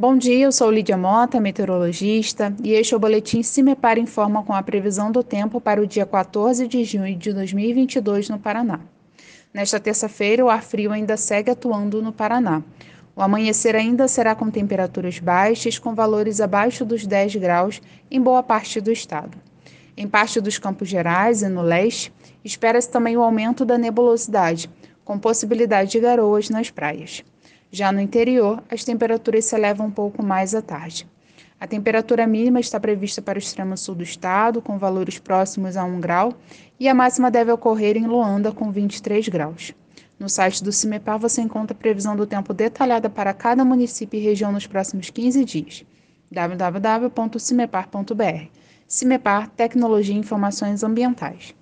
Bom dia, eu sou Lídia Mota, meteorologista, e este é o boletim Cimepar Informa com a previsão do tempo para o dia 14 de junho de 2022 no Paraná. Nesta terça-feira, o ar frio ainda segue atuando no Paraná. O amanhecer ainda será com temperaturas baixas, com valores abaixo dos 10 graus em boa parte do estado. Em parte dos Campos Gerais e no leste, espera-se também o aumento da nebulosidade, com possibilidade de garoas nas praias. Já no interior, as temperaturas se elevam um pouco mais à tarde. A temperatura mínima está prevista para o extremo sul do estado, com valores próximos a 1 grau, e a máxima deve ocorrer em Luanda, com 23 graus. No site do CIMEPAR você encontra a previsão do tempo detalhada para cada município e região nos próximos 15 dias. www.cimepar.br CIMEPAR Tecnologia e Informações Ambientais.